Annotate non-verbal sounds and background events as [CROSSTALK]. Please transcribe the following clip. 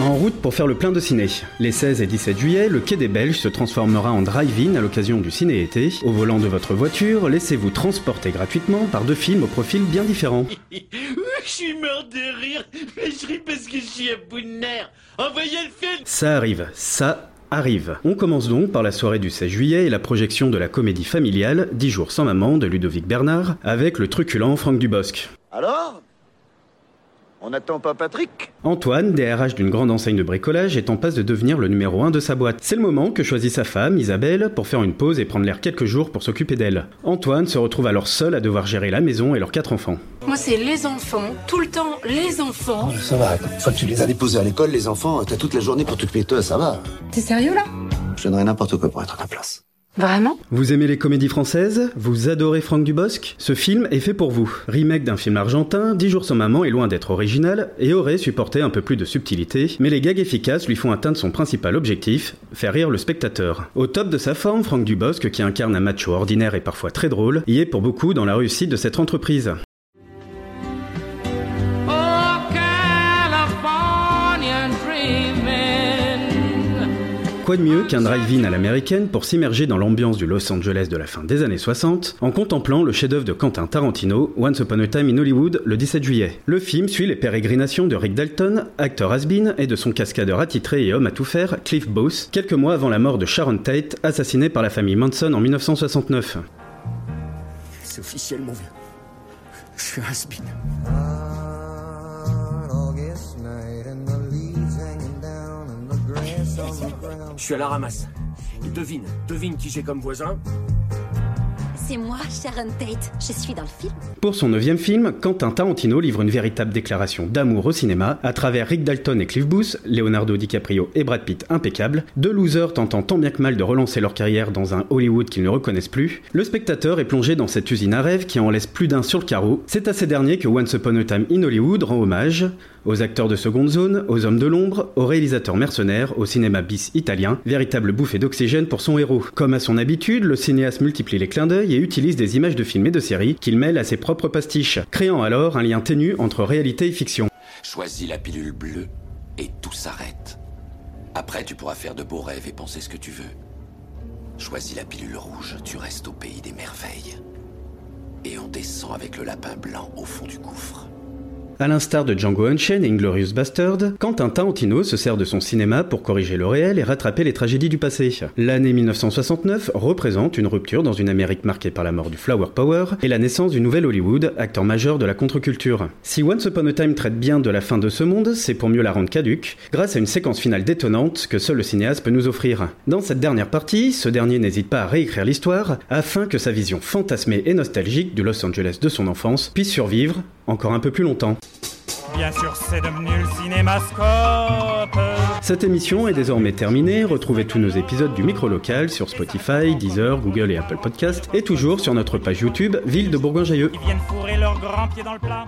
En route pour faire le plein de ciné. Les 16 et 17 juillet, le Quai des Belges se transformera en drive-in à l'occasion du ciné-été. Au volant de votre voiture, laissez-vous transporter gratuitement par deux films au profil bien différents. [LAUGHS] Je suis mort de rire, mais je ris parce que je suis à bout de nerfs. Envoyez le film Ça arrive, ça arrive. On commence donc par la soirée du 16 juillet et la projection de la comédie familiale 10 jours sans maman de Ludovic Bernard avec le truculent Franck Dubosc. Alors? On n'attend pas Patrick Antoine, DRH d'une grande enseigne de bricolage, est en passe de devenir le numéro 1 de sa boîte. C'est le moment que choisit sa femme, Isabelle, pour faire une pause et prendre l'air quelques jours pour s'occuper d'elle. Antoine se retrouve alors seul à devoir gérer la maison et leurs quatre enfants. Moi, c'est les enfants, tout le temps les enfants. Ça va, une fois que tu les as déposés à l'école, les enfants, t'as toute la journée pour t'occuper de toi, ça va. T'es sérieux là? Je donnerais n'importe quoi pour être à ta place. Vraiment? Vous aimez les comédies françaises? Vous adorez Franck Dubosc? Ce film est fait pour vous. Remake d'un film argentin, 10 jours sans maman est loin d'être original et aurait supporté un peu plus de subtilité, mais les gags efficaces lui font atteindre son principal objectif, faire rire le spectateur. Au top de sa forme, Franck Dubosc, qui incarne un macho ordinaire et parfois très drôle, y est pour beaucoup dans la réussite de cette entreprise. Quoi de mieux qu'un drive-in à l'américaine pour s'immerger dans l'ambiance du Los Angeles de la fin des années 60 en contemplant le chef-d'œuvre de Quentin Tarantino, Once Upon a Time in Hollywood, le 17 juillet. Le film suit les pérégrinations de Rick Dalton, acteur has-been, et de son cascadeur attitré et homme à tout faire, Cliff Booth, quelques mois avant la mort de Sharon Tate, assassinée par la famille Manson en 1969. C'est officiel, mon vieux. Je suis un has-been. Je suis à la ramasse. Et devine, devine qui j'ai comme voisin C'est moi, Sharon Tate. Je suis dans le film. Pour son neuvième film, Quentin Tarantino livre une véritable déclaration d'amour au cinéma à travers Rick Dalton et Cliff Booth, Leonardo DiCaprio et Brad Pitt impeccables, deux losers tentant tant bien que mal de relancer leur carrière dans un Hollywood qu'ils ne reconnaissent plus. Le spectateur est plongé dans cette usine à rêve qui en laisse plus d'un sur le carreau. C'est à ces derniers que Once Upon a Time in Hollywood rend hommage aux acteurs de seconde zone, aux hommes de l'ombre, aux réalisateurs mercenaires, au cinéma bis italien, véritable bouffée d'oxygène pour son héros. Comme à son habitude, le cinéaste multiplie les clins d'œil et utilise des images de films et de séries qu'il mêle à ses propres pastiches, créant alors un lien ténu entre réalité et fiction. Choisis la pilule bleue et tout s'arrête. Après, tu pourras faire de beaux rêves et penser ce que tu veux. Choisis la pilule rouge, tu restes au pays des merveilles. Et on descend avec le lapin blanc au fond du gouffre. À l'instar de Django Unchained et Inglorious Bastard, Quentin Tarantino se sert de son cinéma pour corriger le réel et rattraper les tragédies du passé. L'année 1969 représente une rupture dans une Amérique marquée par la mort du Flower Power et la naissance du nouvel Hollywood, acteur majeur de la contre-culture. Si Once Upon a Time traite bien de la fin de ce monde, c'est pour mieux la rendre caduque, grâce à une séquence finale détonnante que seul le cinéaste peut nous offrir. Dans cette dernière partie, ce dernier n'hésite pas à réécrire l'histoire afin que sa vision fantasmée et nostalgique du Los Angeles de son enfance puisse survivre encore un peu plus longtemps. Bien sûr, c'est devenu le cinémascope. Cette émission est désormais terminée. Retrouvez tous nos épisodes du micro local sur Spotify, Deezer, Google et Apple Podcast et toujours sur notre page YouTube Ville de Bourgoin-Jallieu. Ils viennent fourrer leurs grands pieds dans le plat.